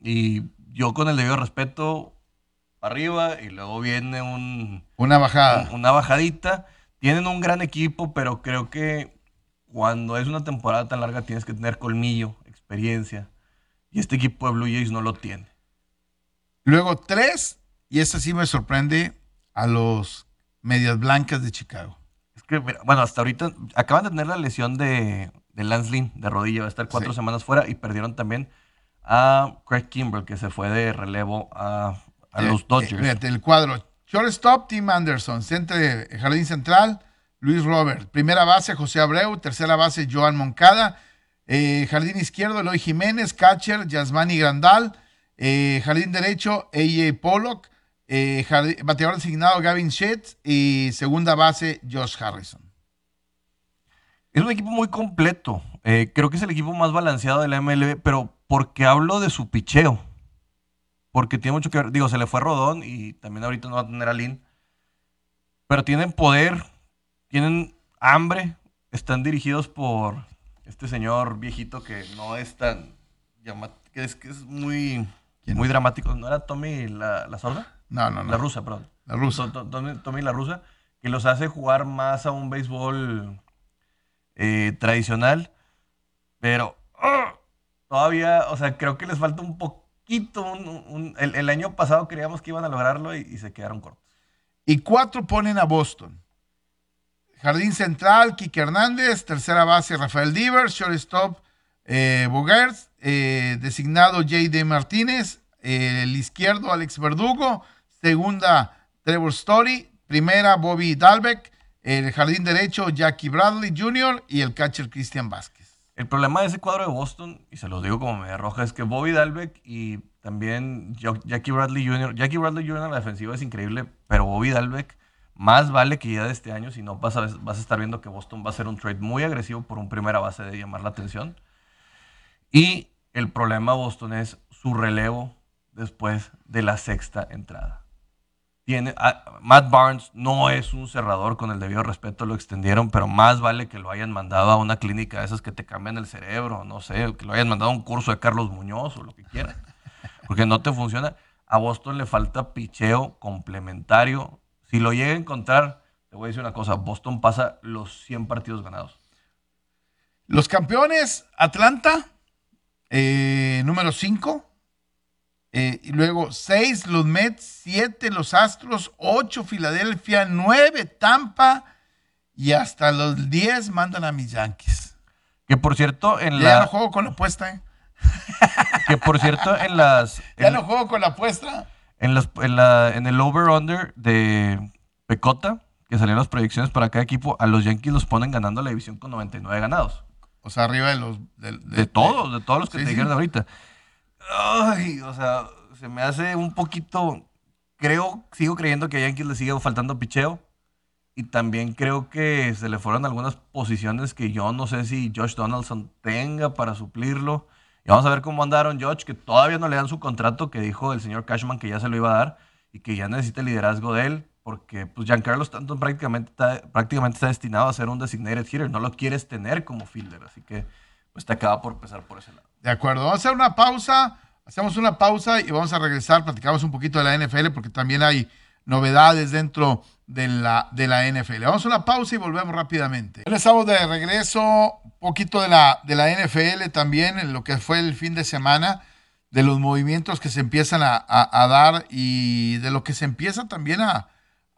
Y yo con el debido respeto, arriba, y luego viene un... Una bajada. una bajadita. Tienen un gran equipo, pero creo que cuando es una temporada tan larga tienes que tener colmillo, experiencia. Y este equipo de Blue Jays no lo tiene. Luego tres, y esta sí me sorprende, a los Medias Blancas de Chicago. Es que, bueno, hasta ahorita acaban de tener la lesión de, de Lance Lynn de rodilla, va a estar cuatro semanas fuera y perdieron también a Craig Kimbrell, que se fue de relevo a, a los eh, Dodgers. Eh, el cuadro. Shortstop, Tim Anderson. Centro Jardín Central, Luis Robert. Primera base, José Abreu. Tercera base, Joan Moncada. Eh, jardín izquierdo, Eloy Jiménez. Catcher, Yasmani Grandal. Eh, jardín derecho, A.J. Pollock. Eh, bateador designado, Gavin Shedd. Y segunda base, Josh Harrison. Es un equipo muy completo. creo que es el equipo más balanceado de la MLB, pero porque hablo de su picheo. Porque tiene mucho que ver. Digo, se le fue Rodón y también ahorita no va a tener a Lin. Pero tienen poder, tienen hambre, están dirigidos por este señor viejito que no es tan que es, que es muy, muy dramático. ¿No era Tommy la, la sorda? No, no, no. La rusa, perdón. La rusa. Tommy, la rusa, que los hace jugar más a un béisbol eh, tradicional, pero ¡ah! todavía, o sea, creo que les falta un poquito. el, año pasado creíamos que iban a lograrlo y se quedaron cortos. Y cuatro ponen a Boston. Jardín central, Kike Hernández. Tercera base, Rafael Divers. Shortstop, eh, eh, designado J.D. Martínez. Eh, el izquierdo, Alex Verdugo. Segunda, Trevor Story. Primera, Bobby Dalbeck. El jardín derecho, Jackie Bradley Jr. Y el catcher, Cristian Vázquez. El problema de ese cuadro de Boston, y se lo digo como media roja, es que Bobby Dalbeck y también Jackie Bradley Jr. Jackie Bradley Jr. en la defensiva es increíble, pero Bobby Dalbeck más vale que ya de este año, si no vas a, vas a estar viendo que Boston va a ser un trade muy agresivo por un primera base de llamar la atención. Y el problema de Boston es su relevo después de la sexta entrada. Tiene, ah, Matt Barnes no es un cerrador, con el debido respeto lo extendieron, pero más vale que lo hayan mandado a una clínica de esas que te cambian el cerebro, no sé, que lo hayan mandado a un curso de Carlos Muñoz o lo que quieran, (laughs) porque no te funciona. A Boston le falta picheo complementario si lo llega a encontrar, te voy a decir una cosa, Boston pasa los 100 partidos ganados. Los campeones, Atlanta, eh, número 5. Eh, y luego 6 los Mets, 7 los Astros, 8 Filadelfia, 9 Tampa y hasta los 10 mandan a mis Yankees. Que por cierto, en ya la. Ya no juego con la apuesta, ¿eh? (laughs) Que por cierto, en las. ya no juego con la apuesta. En, en, el over-under de Pecota, que salieron las proyecciones para cada equipo, a los Yankees los ponen ganando la división con 99 ganados. O sea, arriba de los... De, todos, de todos los que te dijeron ahorita. Ay, o sea, se me hace un poquito... Creo, sigo creyendo que a Yankees le sigue faltando picheo. Y también creo que se le fueron algunas posiciones que yo no sé si Josh Donaldson tenga para suplirlo. Y vamos a ver cómo andaron George, que todavía no le dan su contrato, que dijo el señor Cashman que ya se lo iba a dar y que ya necesita el liderazgo de él, porque pues Giancarlo Stanton prácticamente está, prácticamente está destinado a ser un designated hitter, no lo quieres tener como fielder, así que pues te acaba por empezar por ese lado. De acuerdo, vamos a hacer una pausa, Hacemos una pausa y vamos a regresar, platicamos un poquito de la NFL porque también hay novedades dentro de la, de la NFL. Vamos a una pausa y volvemos rápidamente. Estamos de regreso, un poquito de la, de la NFL también, en lo que fue el fin de semana, de los movimientos que se empiezan a, dar y de lo que se empieza también a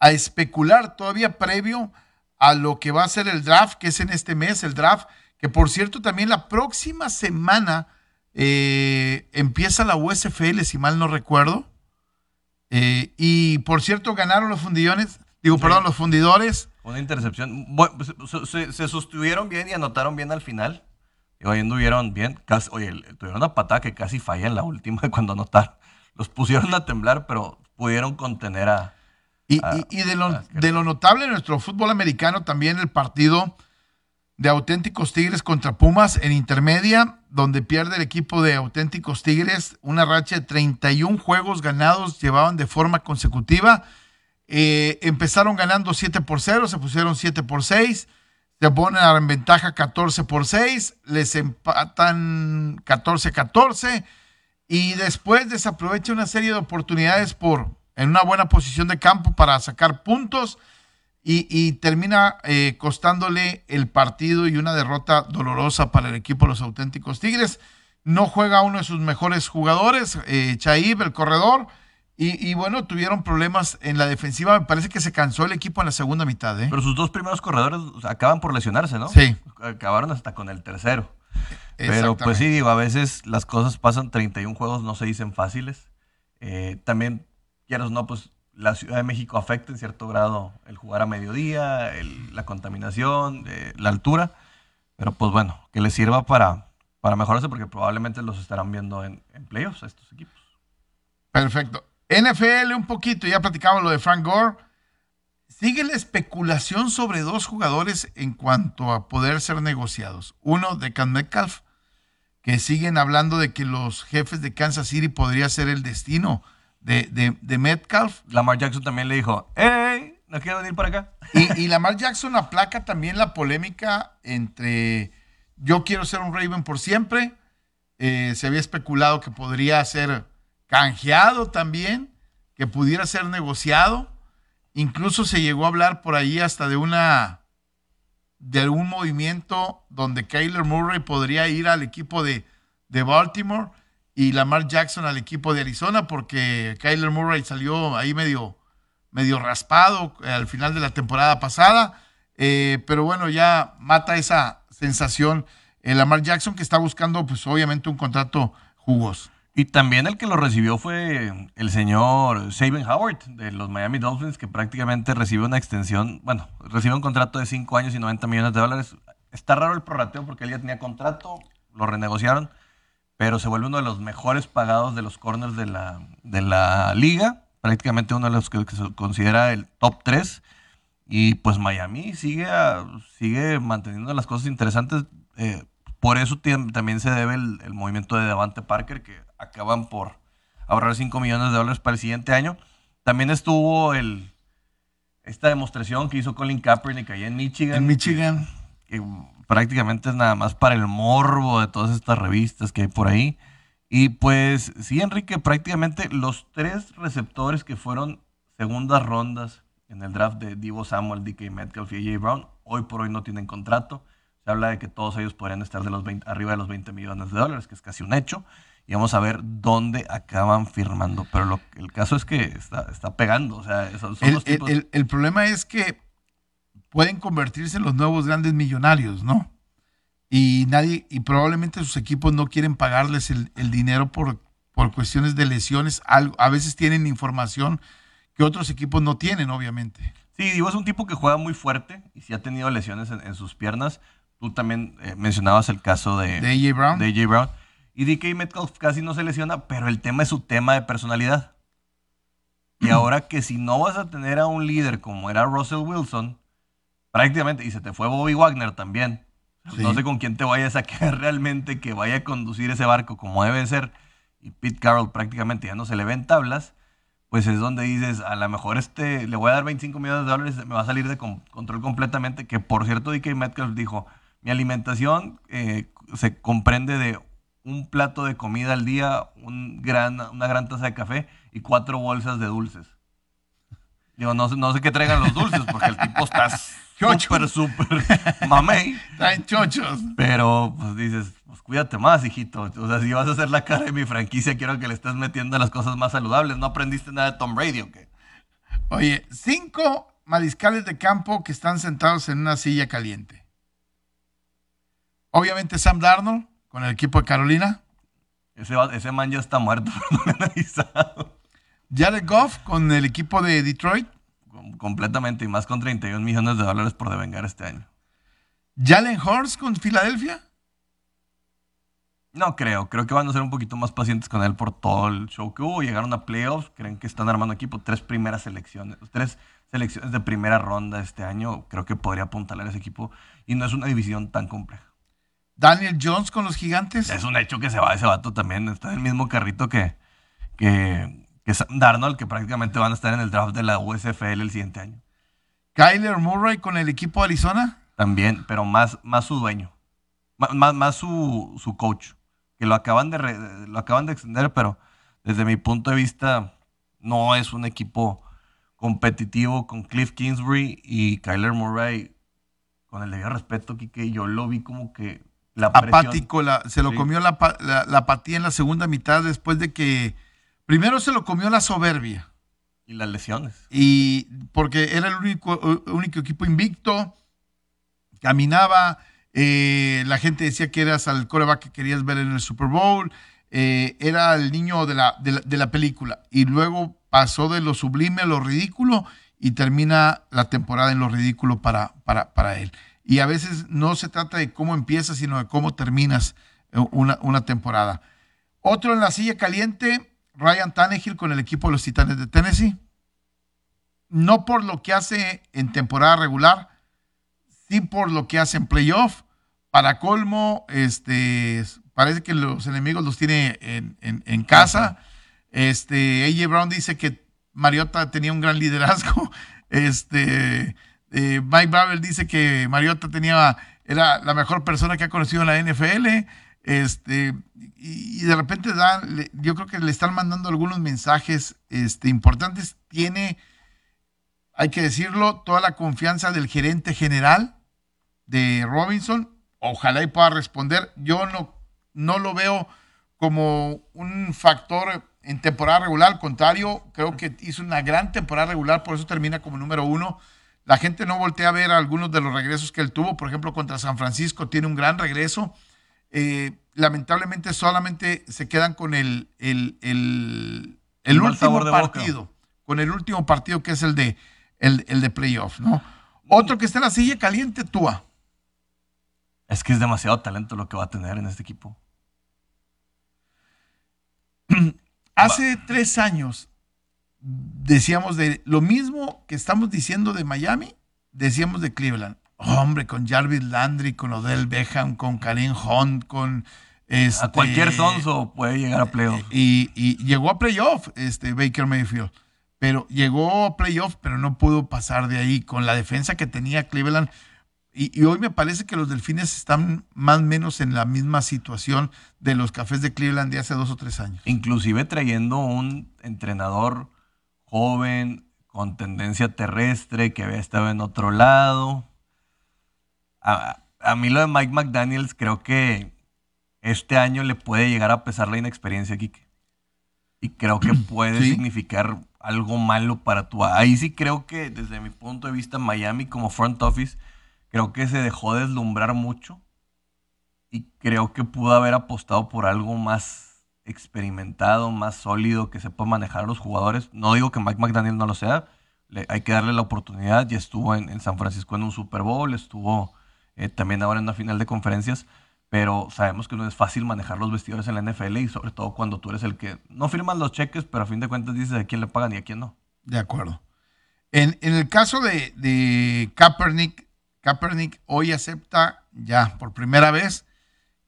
especular todavía previo a lo que va a ser el draft, que es en este mes, el draft, que por cierto también la próxima semana eh, empieza la USFL, si mal no recuerdo. Eh, y por cierto, ganaron los fundillones, digo, perdón, los fundidores. Una intercepción. Pues, se, se, sostuvieron bien y anotaron bien al final. Y hoy anduvieron bien. Casi, oye, tuvieron una patada que casi falla en la última (laughs) cuando anotaron. Los pusieron a temblar, pero pudieron contener a. Y, y, de, lo, de lo notable en nuestro fútbol americano también el partido de auténticos Tigres contra Pumas en intermedia, donde pierde el equipo de auténticos Tigres una racha de 31 juegos ganados, llevaban de forma consecutiva. Eh, empezaron ganando 7 por 0, se pusieron 7 por 6, se ponen en ventaja 14 por 6, les empatan 14-14 y después desaprovecha una serie de oportunidades por en una buena posición de campo para sacar puntos y, termina eh, costándole el partido y una derrota dolorosa para el equipo de los auténticos Tigres. No juega uno de sus mejores jugadores, eh, el corredor, y, bueno, tuvieron problemas en la defensiva. Me parece que se cansó el equipo en la segunda mitad. ¿eh? Pero sus dos primeros corredores acaban por lesionarse, ¿no? Sí. Acabaron hasta con el tercero. Pero pues sí, digo, a veces las cosas pasan, 31 juegos no se dicen fáciles. Eh, también, quieras no, pues la Ciudad de México afecta en cierto grado el jugar a mediodía, la contaminación, eh, la altura, pero pues bueno, que les sirva para, para mejorarse porque probablemente los estarán viendo en, en playoffs estos equipos. Perfecto. NFL un poquito, ya platicamos lo de Frank Gore. Sigue la especulación sobre dos jugadores en cuanto a poder ser negociados. Uno de Can Metcalf, que siguen hablando de que los jefes de Kansas City podría ser el destino de, de, Metcalf. Lamar Jackson también le dijo, ¡Hey! ¿No quiero venir para acá? Y, y Lamar Jackson aplaca también la polémica entre yo quiero ser un Raven por siempre. Eh, se había especulado que podría ser canjeado también, que pudiera ser negociado. Incluso se llegó a hablar por ahí hasta de una de algún movimiento donde Kyler Murray podría ir al equipo de, de Baltimore y Lamar Jackson al equipo de Arizona porque Kyler Murray salió ahí medio, medio raspado eh, al final de la temporada pasada. Eh, pero bueno, ya mata esa sensación el Lamar Jackson que está buscando pues obviamente un contrato jugoso. Y también el que lo recibió fue el señor Saban Howard de los Miami Dolphins, que prácticamente recibió una extensión, bueno, recibió un contrato de 5 años y 90 millones de dólares. Está raro el prorrateo porque él ya tenía contrato, lo renegociaron pero se vuelve uno de los mejores pagados de los corners de la, de la liga, prácticamente uno de los que, se considera el top 3. Y pues Miami sigue, sigue manteniendo las cosas interesantes. Eh, por eso también se debe el, movimiento de Devante Parker, que acaban por ahorrar 5 millones de dólares para el siguiente año. También estuvo el, esta demostración que hizo Colin Kaepernick allá en Michigan. En Michigan. que prácticamente es nada más para el morbo de todas estas revistas que hay por ahí. Y pues sí, Enrique, prácticamente los tres receptores que fueron segundas rondas en el draft de Divo Samuel, DK Metcalf y AJ Brown, hoy por hoy no tienen contrato. Se habla de que todos ellos podrían estar de los arriba de los 20 millones de dólares, que es casi un hecho. Y vamos a ver dónde acaban firmando. Pero lo, el caso es que está, está pegando. O sea, son, los tipos... el, el problema es que pueden convertirse en los nuevos grandes millonarios, ¿no? Y nadie, y probablemente sus equipos no quieren pagarles el, dinero por, por cuestiones de lesiones. a veces tienen información que otros equipos no tienen, obviamente. Sí, digo, es un tipo que juega muy fuerte y si ha tenido lesiones en, sus piernas. Tú también eh, mencionabas el caso de, de AJ Brown. De AJ Brown. Y DK Metcalf casi no se lesiona, pero el tema es su tema de personalidad. Y (clears throat) ahora que si no vas a tener a un líder como era Russell Wilson, prácticamente, y se te fue Bobby Wagner también. No sé con quién te vayas a quedar (laughs) realmente que vaya a conducir ese barco como debe ser. Y Pete Carroll prácticamente ya no se le ven tablas. Pues es donde dices, a lo mejor este, le voy a dar 25 millones de dólares, me va a salir de control completamente. Que por cierto, DK Metcalf dijo, mi alimentación eh, se comprende de un plato de comida al día, un gran, una gran taza de café y cuatro bolsas de dulces. Digo, no, sé- no sé qué traigan los dulces, porque el tipo está súper, súper mamey. Traen chochos. Pero, pues dices, pues cuídate más, hijito. O sea, si vas a hacer la cara de mi franquicia, quiero que le estés metiendo las cosas más saludables. ¿No aprendiste nada de Tom Brady o qué? Oye, cinco mariscales de campo que están sentados en una silla caliente. Obviamente Sam Darnold con el equipo de Carolina. Ese, ese man ya está muerto, (laughs) no. Jared Goff con el equipo de Detroit. Com- Completamente, y más con 31 millones de dólares por devengar este año. Jalen Hurts con Filadelfia. No creo, creo que van a ser un poquito más pacientes con él por todo el show que hubo. Llegaron a playoffs, creen que están armando equipo. Tres primeras selecciones, tres selecciones de primera ronda este año. Creo que podría apuntalar ese equipo. Y no es una división tan compleja. Daniel Jones con los gigantes. Es un hecho que se va ese vato también. Está en el mismo carrito que, que, que Sam Darnold, que prácticamente van a estar en el draft de la USFL el siguiente año. Kyler Murray con el equipo de Arizona. También, pero más, más su dueño. Má- Más, más su, su coach. Que lo acaban, de re- lo acaban de extender, pero desde mi punto de vista no es un equipo competitivo con Cliff Kingsbury y Kyler Murray. Con el debido respeto, Kike, yo lo vi como que la presión- Apático, la- se lo Sí. comió la, la- la apatía en la segunda mitad después de que primero se lo comió la soberbia. y las lesiones. y porque era el único, único equipo invicto, caminaba, eh, la gente decía que eras al coreback que querías ver en el Super Bowl, eh, era el niño de la, de, la, de la película, y luego pasó de lo sublime a lo ridículo y termina la temporada en lo ridículo para, para, para él. Y a veces no se trata de cómo empiezas, sino de cómo terminas eh, una, una temporada. Otro en la silla caliente, Ryan Tannehill con el equipo de los Titanes de Tennessee no por lo que hace en temporada regular, sí por lo que hace en playoff. Para colmo, este, parece que los enemigos los tiene en, en- casa. Este, AJ Brown dice que Mariota tenía un gran liderazgo. (laughs) Este, eh, Mike Babel dice que Mariota tenía, era la mejor persona que ha conocido en la NFL. Este, y, de repente dan, yo creo que le están mandando algunos mensajes este, importantes. Tiene hay que decirlo, toda la confianza del gerente general de Robinson. Ojalá y pueda responder. Yo no, no lo veo como un factor en temporada regular. Al contrario, creo que hizo una gran temporada regular, por eso termina como número uno. La gente no voltea a ver algunos de los regresos que él tuvo. Por ejemplo, contra San Francisco tiene un gran regreso. Eh, lamentablemente solamente se quedan con el, el, el, último boca. partido. Con el último partido que es el de, el, el de playoff, ¿no? Otro que está en la silla caliente, Tua. Es que es demasiado talento lo que va a tener en este equipo. (clears throat) Hace tres años decíamos de lo mismo que estamos diciendo de Miami, decíamos de Cleveland. Hombre, con Jarvis Landry, con Odell Beckham, con Karim Hunt, con este, A cualquier sonso puede llegar a playoff. Y, y llegó a playoff, este Baker Mayfield. Pero llegó a playoff, pero no pudo pasar de ahí con la defensa que tenía Cleveland. Y, y hoy me parece que los delfines están más o menos en la misma situación de los cafés de Cleveland de hace dos o tres años. Inclusive trayendo un entrenador joven, con tendencia terrestre, que había estado en otro lado. A, a mí lo de Mike McDaniels creo que este año le puede llegar a pesar la inexperiencia, Kike. Y creo que (clears throat) puede Sí. significar algo malo para tu... Ahí sí creo que desde mi punto de vista Miami como front office, creo que se dejó deslumbrar mucho y creo que pudo haber apostado por algo más experimentado, más sólido, que sepa manejar a los jugadores. No digo que Mike McDaniel no lo sea, le- hay que darle la oportunidad. Ya estuvo en, en San Francisco en un Super Bowl, estuvo eh, también ahora en una final de conferencias, pero sabemos que no es fácil manejar los vestidores en la NFL y sobre todo cuando tú eres el que no firmas los cheques, pero a fin de cuentas dices a quién le pagan y a quién no. De acuerdo. En, en el caso de, de Kaepernick, Kaepernick hoy acepta ya por primera vez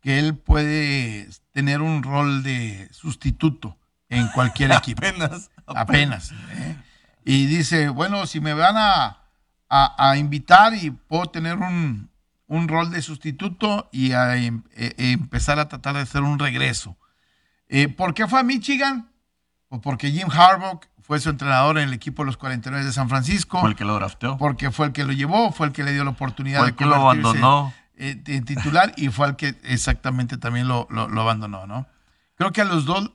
que él puede tener un rol de sustituto en cualquier (laughs) equipo. Apenas. apenas. ¿eh? Y dice, bueno, si me van a, a- a invitar y puedo tener un, un rol de sustituto y a em, e, e empezar a tratar de hacer un regreso. Eh, ¿Por qué fue a Michigan? Pues porque Jim Harbaugh fue su entrenador en el equipo de los 49 de San Francisco. Fue el que lo drafteó. Porque fue el que lo llevó, fue el que le dio la oportunidad fue el que lo abandonó. Eh, en titular y fue el que exactamente también lo, lo, abandonó, ¿no? Creo que a los dos,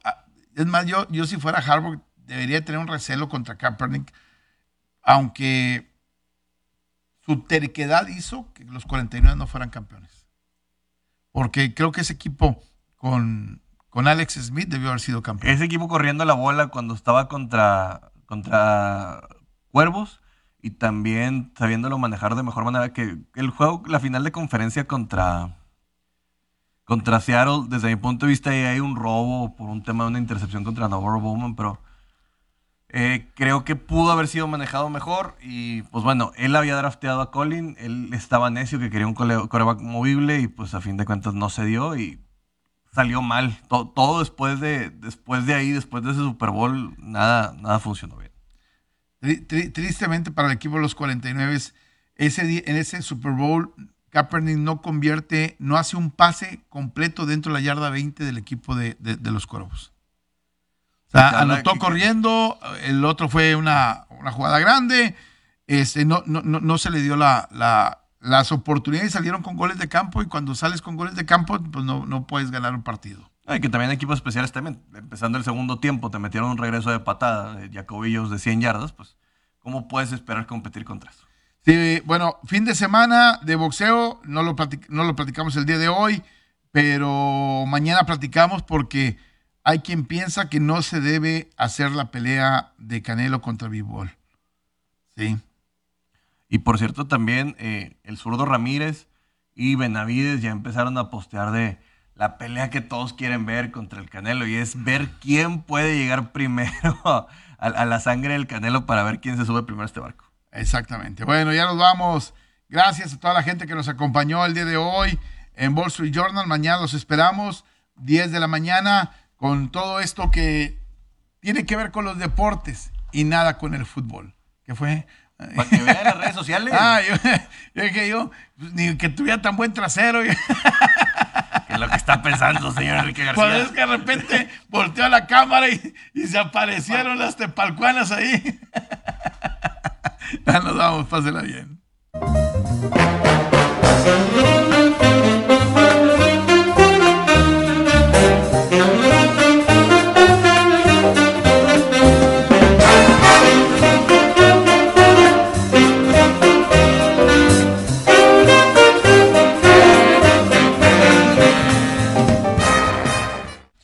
es más, yo, yo si fuera Harbaugh debería tener un recelo contra Kaepernick, aunque su terquedad hizo que los 49 no fueran campeones. Porque creo que ese equipo con, con Alex Smith debió haber sido campeón. Ese equipo corriendo la bola cuando estaba contra, contra Cuervos y también sabiéndolo manejar de mejor manera que el juego, la final de conferencia contra, contra Seattle, desde mi punto de vista ahí hay un robo por un tema de una intercepción contra Navarro Bowman, pero eh, creo que pudo haber sido manejado mejor y pues bueno, él había drafteado a Colin, él estaba necio que quería un coreback movible y pues a fin de cuentas no se dio y salió mal. Todo, después, de, después de ahí, después de ese Super Bowl, nada, nada funcionó bien. Tristemente para el equipo de los 49, ese, en ese Super Bowl Kaepernick no convierte, no hace un pase completo dentro de la yarda 20 del equipo de, de los Corvos. O sea, anotó corriendo, el otro fue una, jugada grande, este, no, no, no, se le dio la, las oportunidades, salieron con goles de campo y cuando sales con goles de campo, pues no, no puedes ganar un partido. Hay que también equipos especiales también, empezando el segundo tiempo, te metieron un regreso de patada Jacobillos de 100 yardas, pues ¿cómo puedes esperar competir contra eso? Sí, bueno, fin de semana de boxeo, no lo, no lo platicamos el día de hoy, pero mañana platicamos porque hay quien piensa que no se debe hacer la pelea de Canelo contra Bivol. Sí. Y por cierto, también eh, el zurdo Ramírez y Benavides ya empezaron a postear de la pelea que todos quieren ver contra el Canelo y es ver quién puede llegar (laughs) primero a, la sangre del Canelo para ver quién se sube primero a este barco. Exactamente. Bueno, ya nos vamos. Gracias a toda la gente que nos acompañó el día de hoy en Wall Street Journal. Mañana los esperamos, 10 de la mañana con todo esto que tiene que ver con los deportes y nada con el fútbol. ¿Qué fue? Para que vean las redes sociales. (laughs) Ah, yo, dije yo, pues, ni que tuviera tan buen trasero. (laughs) ¿Qué es lo que está pensando, señor Enrique García? Pues es que de repente volteó la cámara y, se aparecieron las tepalcuanas ahí. (laughs) ya nos vamos, pásela bien.